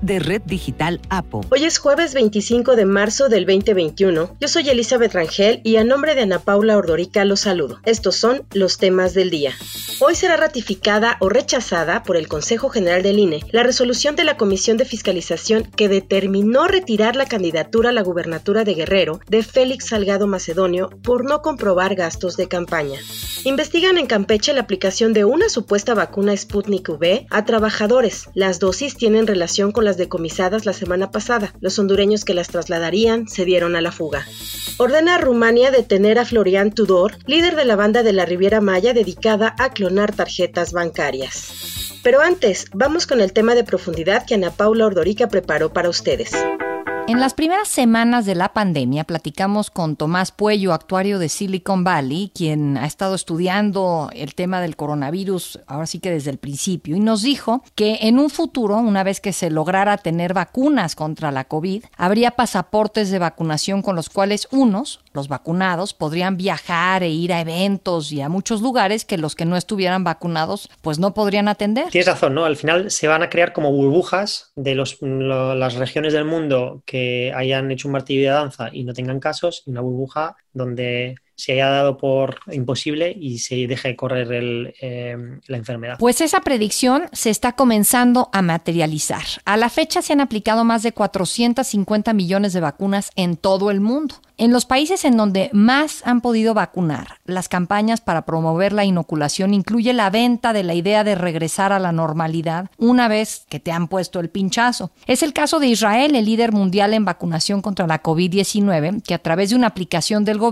de Red Digital APO. Hoy es jueves 25 de marzo del 2021. Yo soy Elizabeth Rangel y a nombre de Ana Paula Ordorica los saludo. Estos son los temas del día. Hoy será ratificada o rechazada por el Consejo General del INE la resolución de la Comisión de Fiscalización que determinó retirar la candidatura a la gubernatura de Guerrero de Félix Salgado Macedonio por no comprobar gastos de campaña. Investigan en Campeche la aplicación de una supuesta vacuna Sputnik V a trabajadores. Las dosis tienen relación con las decomisadas la semana pasada. Los hondureños que las trasladarían se dieron a la fuga. Ordena a Rumania detener a Florian Tudor, líder de la banda de la Riviera Maya dedicada a clonar tarjetas bancarias. Pero antes, vamos con el tema de profundidad que Ana Paula Ordorica preparó para ustedes. En las primeras semanas de la pandemia platicamos con Tomás Puello, actuario de Silicon Valley, quien ha estado estudiando el tema del coronavirus ahora sí que desde el principio, y nos dijo que en un futuro, una vez que se lograra tener vacunas contra la COVID, habría pasaportes de vacunación con los cuales unos, los vacunados, podrían viajar e ir a eventos y a muchos lugares que los que no estuvieran vacunados pues no podrían atender. Tienes razón, ¿no? Al final se van a crear como burbujas de los, las regiones del mundo que hayan hecho un martillo de danza y no tengan casos, y una burbuja donde se haya dado por imposible y se deje de correr el, eh, la enfermedad. Pues esa predicción se está comenzando a materializar. A la fecha se han aplicado más de 450 millones de vacunas en todo el mundo. En los países en donde más han podido vacunar, las campañas para promover la inoculación incluye la venta de la idea de regresar a la normalidad una vez que te han puesto el pinchazo. Es el caso de Israel, el líder mundial en vacunación contra la COVID-19, que a través de una aplicación del gobierno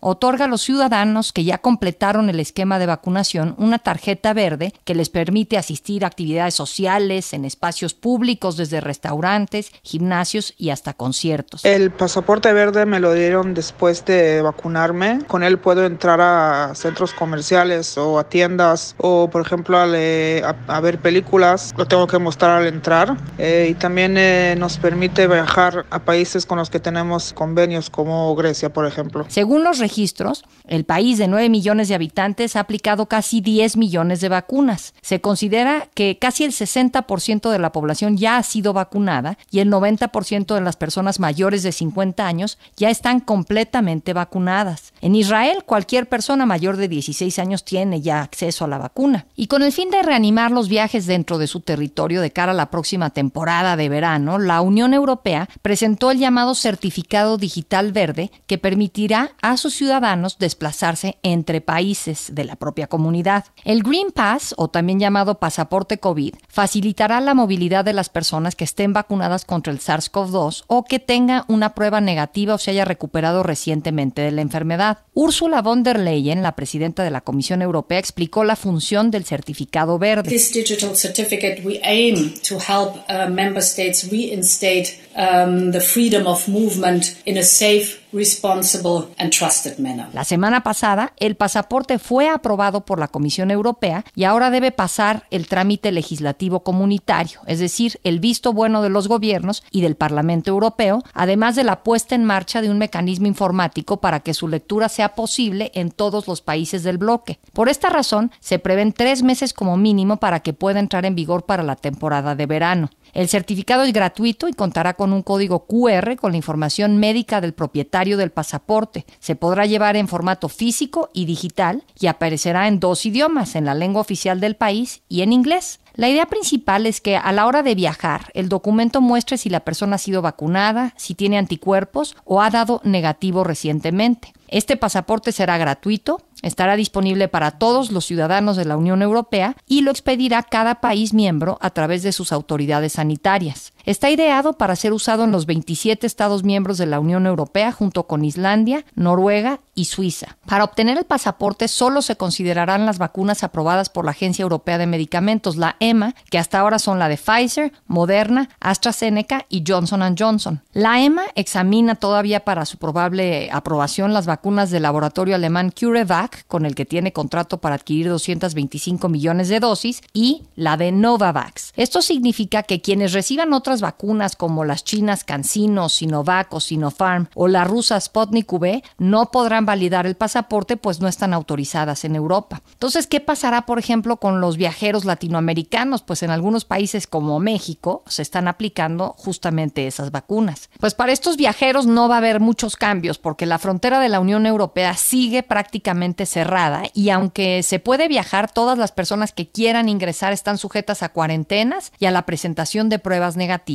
otorga a los ciudadanos que ya completaron el esquema de vacunación una tarjeta verde que les permite asistir a actividades sociales en espacios públicos desde restaurantes, gimnasios y hasta conciertos. El pasaporte verde me lo dieron después de vacunarme. Con él puedo entrar a centros comerciales o a tiendas o, por ejemplo, a, a, ver películas. Lo tengo que mostrar al entrar. Eh, y también eh, nos permite viajar a países con los que tenemos convenios, como Grecia, por ejemplo. Según los registros, el país de 9 millones de habitantes ha aplicado casi 10 millones de vacunas. Se considera que casi el 60% de la población ya ha sido vacunada y el 90% de las personas mayores de 50 años ya están completamente vacunadas. En Israel, cualquier persona mayor de 16 años tiene ya acceso a la vacuna. Y con el fin de reanimar los viajes dentro de su territorio de cara a la próxima temporada de verano, la Unión Europea presentó el llamado Certificado Digital Verde que permitirá a sus ciudadanos desplazarse entre países de la propia comunidad. El Green Pass, o también llamado pasaporte COVID, facilitará la movilidad de las personas que estén vacunadas contra el SARS-CoV-2 o que tengan una prueba negativa o se haya recuperado recientemente de la enfermedad. Ursula von der Leyen, la presidenta de la Comisión Europea, explicó la función del certificado verde. This digital certificate we aim to help uh, member states reinstate um, the freedom of movement in a safe responsible and trusted manner. La semana pasada, el pasaporte fue aprobado por la Comisión Europea y ahora debe pasar el trámite legislativo comunitario, es decir, el visto bueno de los gobiernos y del Parlamento Europeo, además de la puesta en marcha de un mecanismo informático para que su lectura sea posible en todos los países del bloque. Por esta razón, se prevén tres meses como mínimo para que pueda entrar en vigor para la temporada de verano. El certificado es gratuito y contará con un código QR con la información médica del propietario del pasaporte. Se podrá llevar en formato físico y digital y aparecerá en dos idiomas, en la lengua oficial del país y en inglés. La idea principal es que a la hora de viajar, el documento muestre si la persona ha sido vacunada, si tiene anticuerpos o ha dado negativo recientemente. Este pasaporte será gratuito, estará disponible para todos los ciudadanos de la Unión Europea y lo expedirá cada país miembro a través de sus autoridades sanitarias. Está ideado para ser usado en los 27 Estados miembros de la Unión Europea junto con Islandia, Noruega y Suiza. Para obtener el pasaporte solo se considerarán las vacunas aprobadas por la Agencia Europea de Medicamentos, la EMA, que hasta ahora son la de Pfizer, Moderna, AstraZeneca y Johnson Johnson. La EMA examina todavía para su probable aprobación las vacunas del laboratorio alemán CureVac, con el que tiene contrato para adquirir 225 millones de dosis, y la de Novavax. Esto significa que quienes reciban otras vacunas como las chinas CanSino, Sinovac o Sinopharm o la rusa Sputnik V no podrán validar el pasaporte pues no están autorizadas en Europa. Entonces, ¿qué pasará, por ejemplo, con los viajeros latinoamericanos? Pues en algunos países como México se están aplicando justamente esas vacunas. Pues para estos viajeros no va a haber muchos cambios porque la frontera de la Unión Europea sigue prácticamente cerrada y aunque se puede viajar, todas las personas que quieran ingresar están sujetas a cuarentenas y a la presentación de pruebas negativas.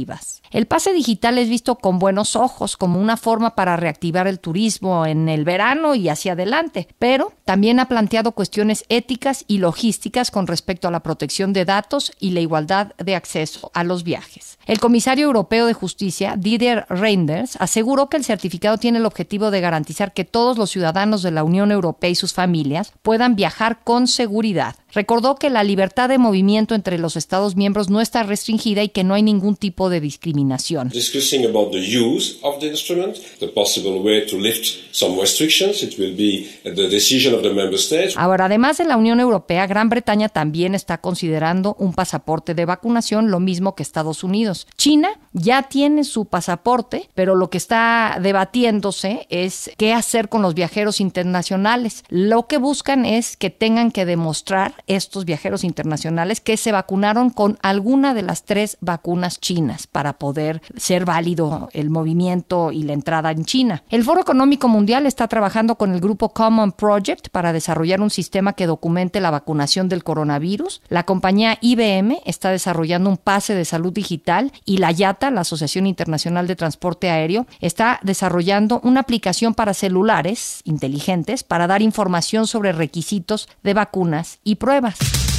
El pase digital es visto con buenos ojos como una forma para reactivar el turismo en el verano y hacia adelante, pero también ha planteado cuestiones éticas y logísticas con respecto a la protección de datos y la igualdad de acceso a los viajes. El comisario europeo de justicia, Didier Reinders, aseguró que el certificado tiene el objetivo de garantizar que todos los ciudadanos de la Unión Europea y sus familias puedan viajar con seguridad. Recordó que la libertad de movimiento entre los Estados miembros no está restringida y que no hay ningún tipo de discriminación. Discussing about the use of the instrument, the possible way to lift some restrictions, it will be the decision of the member states. Ahora, además de la Unión Europea, Gran Bretaña también está considerando un pasaporte de vacunación, lo mismo que Estados Unidos. China ya tiene su pasaporte, pero lo que está debatiéndose es qué hacer con los viajeros internacionales. Lo que buscan es que tengan que demostrar estos viajeros internacionales que se vacunaron con alguna de las tres vacunas chinas para poder ser válido el movimiento y la entrada en China. El Foro Económico Mundial está trabajando con el grupo Common Project para desarrollar un sistema que documente la vacunación del coronavirus. La compañía IBM está desarrollando un pase de salud digital y la IATA, la Asociación Internacional de Transporte Aéreo, está desarrollando una aplicación para celulares inteligentes para dar información sobre requisitos de vacunas y pruebas.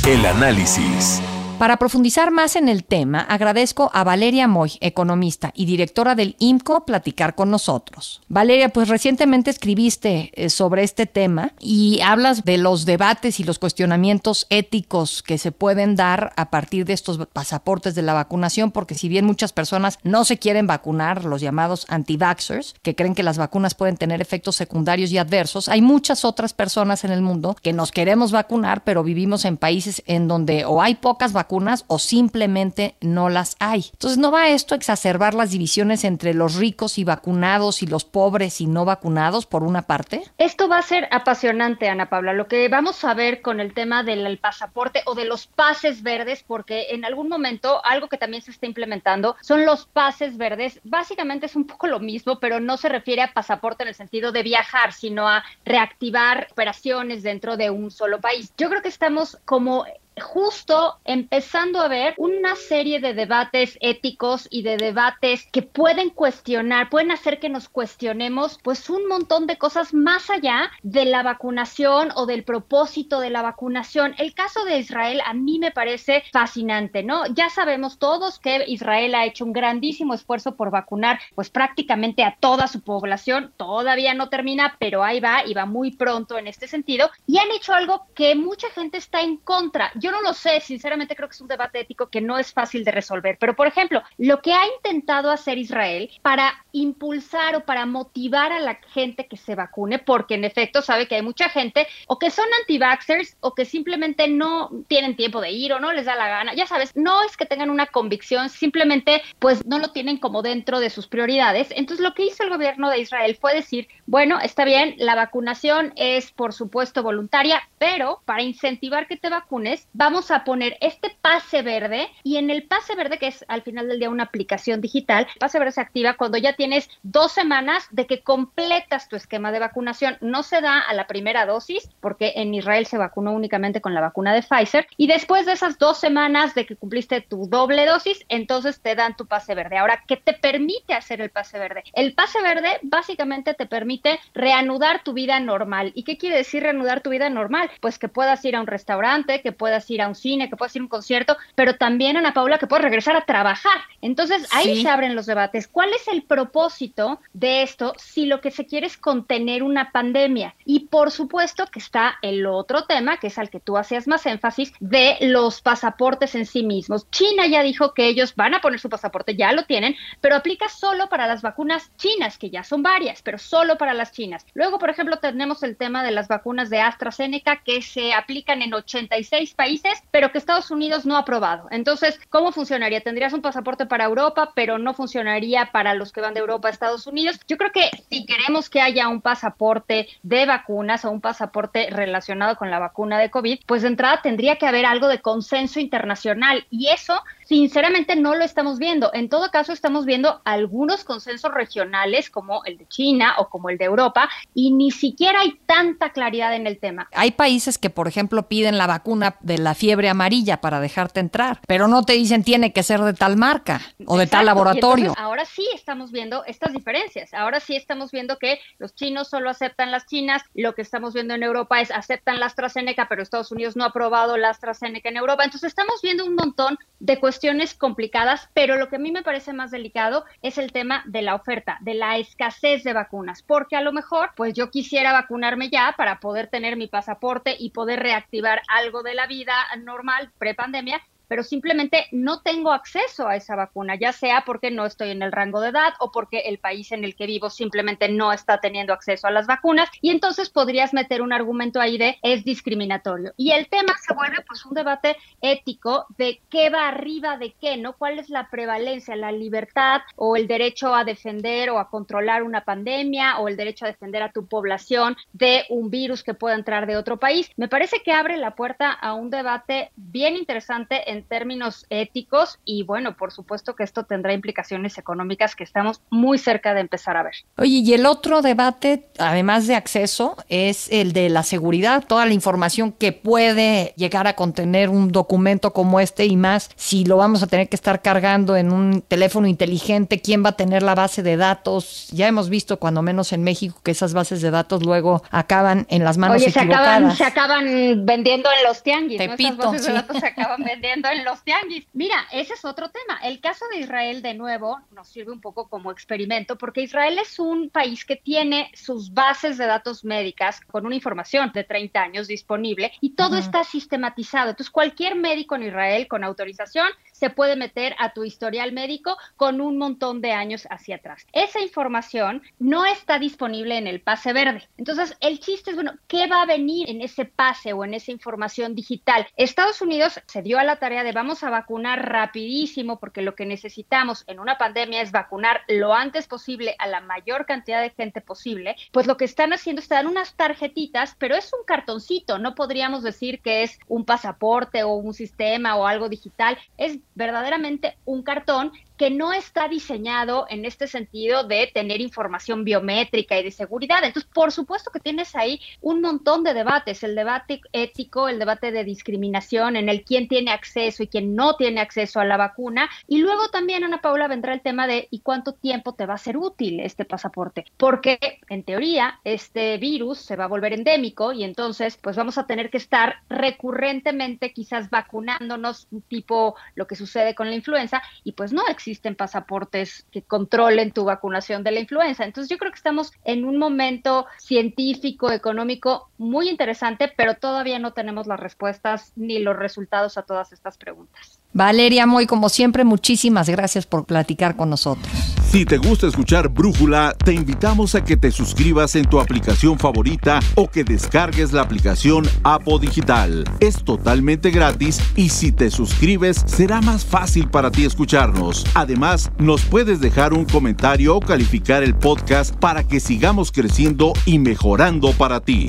El análisis. Para profundizar más en el tema, agradezco a Valeria Moy, economista y directora del IMCO, platicar con nosotros. Valeria, pues recientemente escribiste eh, sobre este tema y hablas de los debates y los cuestionamientos éticos que se pueden dar a partir de estos pasaportes de la vacunación, porque si bien muchas personas no se quieren vacunar, los llamados anti-vaxxers, que creen que las vacunas pueden tener efectos secundarios y adversos, hay muchas otras personas en el mundo que nos queremos vacunar, pero vivimos en países en donde o hay pocas vacunas, o simplemente no las hay. Entonces, ¿no va esto a exacerbar las divisiones entre los ricos y vacunados y los pobres y no vacunados, por una parte? Esto va a ser apasionante, Ana Paula. Lo que vamos a ver con el tema del pasaporte o de los pases verdes, porque en algún momento algo que también se está implementando son los pases verdes. Básicamente es un poco lo mismo, pero no se refiere a pasaporte en el sentido de viajar, sino a reactivar operaciones dentro de un solo país. Yo creo que estamos como justo empezando a ver una serie de debates éticos y de debates que pueden cuestionar, pueden hacer que nos cuestionemos pues un montón de cosas más allá de la vacunación o del propósito de la vacunación. El caso de Israel a mí me parece fascinante, ¿no? Ya sabemos todos que Israel ha hecho un grandísimo esfuerzo por vacunar pues prácticamente a toda su población, todavía no termina, pero ahí va y va muy pronto en este sentido y han hecho algo que mucha gente está en contra yo no lo sé, sinceramente creo que es un debate ético que no es fácil de resolver, pero por ejemplo, lo que ha intentado hacer Israel para impulsar o para motivar a la gente que se vacune, porque en efecto sabe que hay mucha gente o que son anti-vaxxers o que simplemente no tienen tiempo de ir o no les da la gana, ya sabes, no es que tengan una convicción, simplemente pues no lo tienen como dentro de sus prioridades. Entonces lo que hizo el gobierno de Israel fue decir, bueno, está bien, la vacunación es por supuesto voluntaria, pero para incentivar que te vacunes, vamos a poner este pase verde y en el pase verde, que es al final del día una aplicación digital, el pase verde se activa cuando ya tienes dos semanas de que completas tu esquema de vacunación. No se da a la primera dosis, porque en Israel se vacunó únicamente con la vacuna de Pfizer, y después de esas dos semanas de que cumpliste tu doble dosis, entonces te dan tu pase verde. Ahora, ¿qué te permite hacer el pase verde? El pase verde básicamente te permite reanudar tu vida normal. ¿Y qué quiere decir reanudar tu vida normal? Pues que puedas ir a un restaurante, que puedas ir a un cine, que puedes ir a un concierto, pero también, Ana Paula, que puedes regresar a trabajar. Entonces ahí se abren los debates. ¿Cuál es el propósito? propósito de esto si lo que se quiere es contener una pandemia? Y por supuesto que está el otro tema, que es al que tú hacías más énfasis, de los pasaportes en sí mismos. China ya dijo que ellos van a poner su pasaporte, ya lo tienen, pero aplica solo para las vacunas chinas, que ya son varias, pero solo para las chinas. Luego, por ejemplo, tenemos el tema de las vacunas de AstraZeneca que se aplican en 86 países, pero que Estados Unidos no ha aprobado. Entonces, ¿cómo funcionaría? Tendrías un pasaporte para Europa, pero no funcionaría para los que van de Europa a Estados Unidos. Yo creo que si queremos que haya un pasaporte de vacunas o un pasaporte relacionado con la vacuna de COVID, pues de entrada tendría que haber algo de consenso internacional y eso sinceramente no lo estamos viendo. En todo caso, estamos viendo algunos consensos regionales como el de China o como el de Europa y ni siquiera hay tanta claridad en el tema. Hay países que, por ejemplo, piden la vacuna de la fiebre amarilla para dejarte entrar, pero no te dicen tiene que ser de tal marca o de tal laboratorio. ahora sí estamos viendo estas diferencias. Ahora sí estamos viendo que los chinos solo aceptan las chinas. Lo que estamos viendo en Europa es aceptan la AstraZeneca, pero Estados Unidos no ha aprobado la AstraZeneca en Europa. Entonces estamos viendo un montón de cuestiones cuestiones complicadas, pero lo que a mí me parece más delicado es el tema de la oferta, de la escasez de vacunas, porque a lo mejor, pues yo quisiera vacunarme ya para poder tener mi pasaporte y poder reactivar algo de la vida normal pre-pandemia, pero simplemente no tengo acceso a esa vacuna, ya sea porque no estoy en el rango de edad o porque el país en el que vivo simplemente no está teniendo acceso a las vacunas y entonces podrías meter un argumento ahí de es discriminatorio. Y el tema se vuelve pues un debate ético de qué va arriba de qué, ¿no? ¿Cuál es la prevalencia, la libertad o el derecho a defender o a controlar una pandemia o el derecho a defender a tu población de un virus que pueda entrar de otro país? Me parece que abre la puerta a un debate bien interesante en términos éticos y bueno, por supuesto que esto tendrá implicaciones económicas que estamos muy cerca de empezar a ver. Oye, y el otro debate, además de acceso, es el de la seguridad, toda la información que puede llegar a contener un documento como este y más, si lo vamos a tener que estar cargando en un teléfono inteligente, quién va a tener la base de datos. Ya hemos visto, cuando menos en México, que esas bases de datos luego acaban en las manos Oye, equivocadas. Se acaban, se acaban vendiendo en los tianguis, Tepito, ¿no? bases sí. de datos se acaban vendiendo en los tianguis. Mira, ese es otro tema. El caso de Israel, de nuevo, nos sirve un poco como experimento, porque Israel es un país que tiene sus bases de datos médicas con una información de 30 años disponible y todo está sistematizado. Entonces, cualquier médico en Israel con autorización se puede meter a tu historial médico con un montón de años hacia atrás. Esa información no está disponible en el pase verde. Entonces, el chiste es, bueno, ¿qué va a venir en ese pase o en esa información digital? Estados Unidos se dio a la tarea de vamos a vacunar rapidísimo porque lo que necesitamos en una pandemia es vacunar lo antes posible a la mayor cantidad de gente posible. Pues lo que están haciendo es dar unas tarjetitas, pero es un cartoncito, no podríamos decir que es un pasaporte o un sistema o algo digital, es verdaderamente un cartón que no está diseñado en este sentido de tener información biométrica y de seguridad. Entonces, por supuesto que tienes ahí un montón de debates, el debate ético, el debate de discriminación, en el quién tiene acceso y quién no tiene acceso a la vacuna. Y luego también, Ana Paula, vendrá el tema de ¿y cuánto tiempo te va a ser útil este pasaporte? Porque, en teoría, este virus se va a volver endémico y entonces, pues vamos a tener que estar recurrentemente quizás vacunándonos, tipo lo que sucede con la influenza, y pues no existe existen pasaportes que controlen tu vacunación de la influenza. Entonces yo creo que estamos en un momento científico, económico muy interesante, pero todavía no tenemos las respuestas ni los resultados a todas estas preguntas. Valeria Moy, como siempre, muchísimas gracias por platicar con nosotros. Si te gusta escuchar Brújula, te invitamos a que te suscribas en tu aplicación favorita o que descargues la aplicación Apo Digital. Es totalmente gratis y si te suscribes será más fácil para ti escucharnos. Además, nos puedes dejar un comentario o calificar el podcast para que sigamos creciendo y mejorando para ti.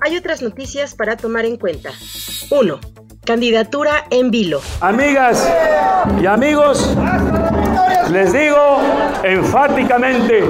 Hay otras noticias para tomar en cuenta. 1. Candidatura en vilo. Amigas y amigos, les digo enfáticamente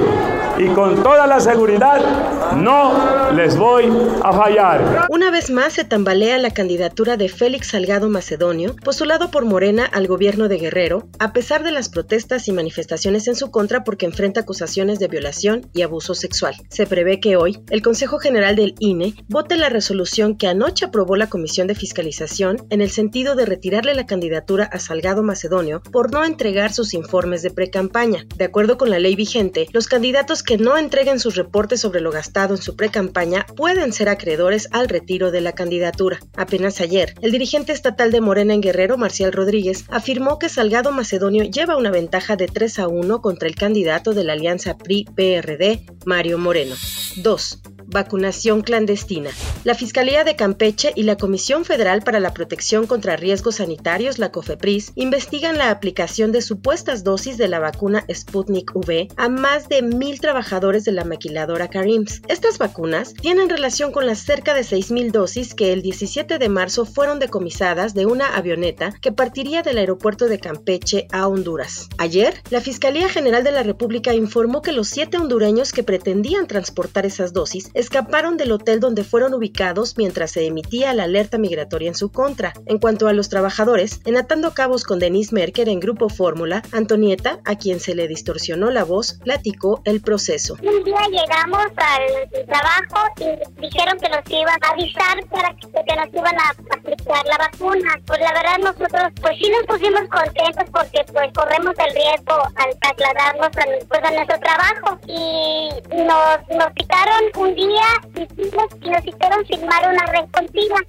y con toda la seguridad no les voy a fallar. Una vez más se tambalea la candidatura de Félix Salgado Macedonio, postulado por Morena al gobierno de Guerrero, a pesar de las protestas y manifestaciones en su contra porque enfrenta acusaciones de violación y abuso sexual. Se prevé que hoy el Consejo General del INE vote la resolución que anoche aprobó la Comisión de Fiscalización en el sentido de retirarle la candidatura a Salgado Macedonio por no entregar sus informes de precampaña. De acuerdo con la ley vigente, los candidatos que no entreguen sus reportes sobre lo gastado en su precampaña pueden ser acreedores al retiro de la candidatura. Apenas ayer, el dirigente estatal de Morena en Guerrero, Marcial Rodríguez, afirmó que Salgado Macedonio lleva una ventaja de 3 a 1 contra el candidato de la alianza PRI-PRD, Mario Moreno. 2 vacunación clandestina. La Fiscalía de Campeche y la Comisión Federal para la Protección contra Riesgos Sanitarios, la COFEPRIS, investigan la aplicación de supuestas dosis de la vacuna Sputnik V a más de mil trabajadores de la maquiladora Carims. Estas vacunas tienen relación con las cerca de 6.000 dosis que el 17 de marzo fueron decomisadas de una avioneta que partiría del aeropuerto de Campeche a Honduras. Ayer, la Fiscalía General de la República informó que los siete hondureños que pretendían transportar esas dosis escaparon del hotel donde fueron ubicados mientras se emitía la alerta migratoria en su contra. En cuanto a los trabajadores, en Atando Cabos con Denise Merker en Grupo Fórmula, Antonieta, a quien se le distorsionó la voz, platicó el proceso. Un día llegamos al trabajo y dijeron que nos iban a avisar para que, nos iban a aplicar la vacuna. Pues la verdad nosotros pues sí nos pusimos contentos porque pues corremos el riesgo al trasladarnos a, pues, nuestro trabajo y nos, nos quitaron un día y nos hicieron firmar una red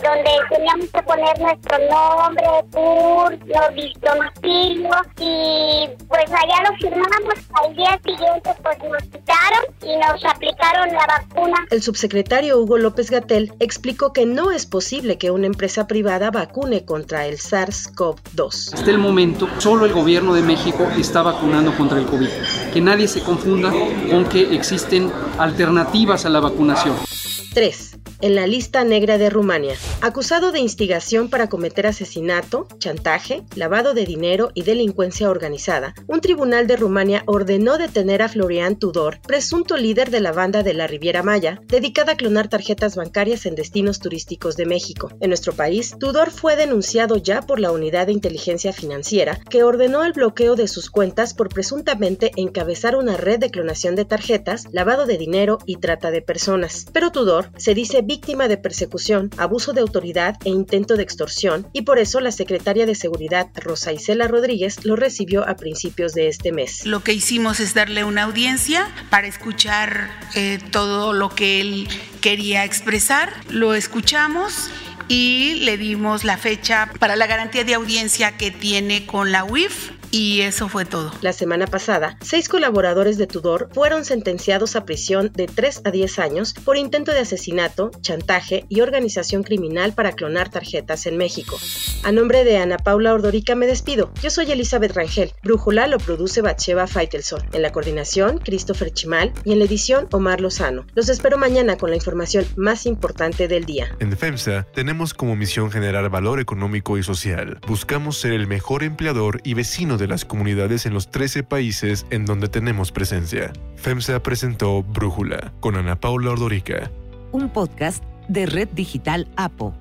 donde teníamos que poner nuestro nombre, turno, domicilio y pues allá lo firmamos. Al día siguiente pues nos quitaron y nos aplicaron la vacuna. El subsecretario Hugo López Gatel explicó que no es posible que una empresa privada vacune contra el SARS-CoV-2. Hasta el momento, solo el gobierno de México está vacunando contra el COVID. Que nadie se confunda con que existen alternativas a la vacunación. 3 en la lista negra de Rumania. Acusado de instigación para cometer asesinato, chantaje, lavado de dinero y delincuencia organizada, un tribunal de Rumania ordenó detener a Florian Tudor, presunto líder de la banda de la Riviera Maya, dedicada a clonar tarjetas bancarias en destinos turísticos de México. En nuestro país, Tudor fue denunciado ya por la Unidad de Inteligencia Financiera, que ordenó el bloqueo de sus cuentas por presuntamente encabezar una red de clonación de tarjetas, lavado de dinero y trata de personas. Pero Tudor se dice víctima de persecución, abuso de e intento de extorsión, y por eso la secretaria de Seguridad, Rosa Isela Rodríguez, lo recibió a principios de este mes. Lo que hicimos es darle una audiencia para escuchar eh, todo lo que él quería expresar, lo escuchamos y le dimos la fecha para la garantía de audiencia que tiene con la UIF y eso fue todo. La semana pasada, seis colaboradores de Tudor fueron sentenciados a prisión de 3 a 10 años por intento de asesinato, chantaje y organización criminal para clonar tarjetas en México. A nombre de Ana Paula Ordorica me despido. Yo soy Elizabeth Rangel. Brújula lo produce Batsheva Feitelson. En la coordinación, Christopher Chimal y en la edición, Omar Lozano. Los espero mañana con la información más importante del día. En FEMSA tenemos como misión generar valor económico y social. Buscamos ser el mejor empleador y vecino de de las comunidades en los 13 países en donde tenemos presencia. FEMSA presentó Brújula con Ana Paula Ordorica. Un podcast de Red Digital APO.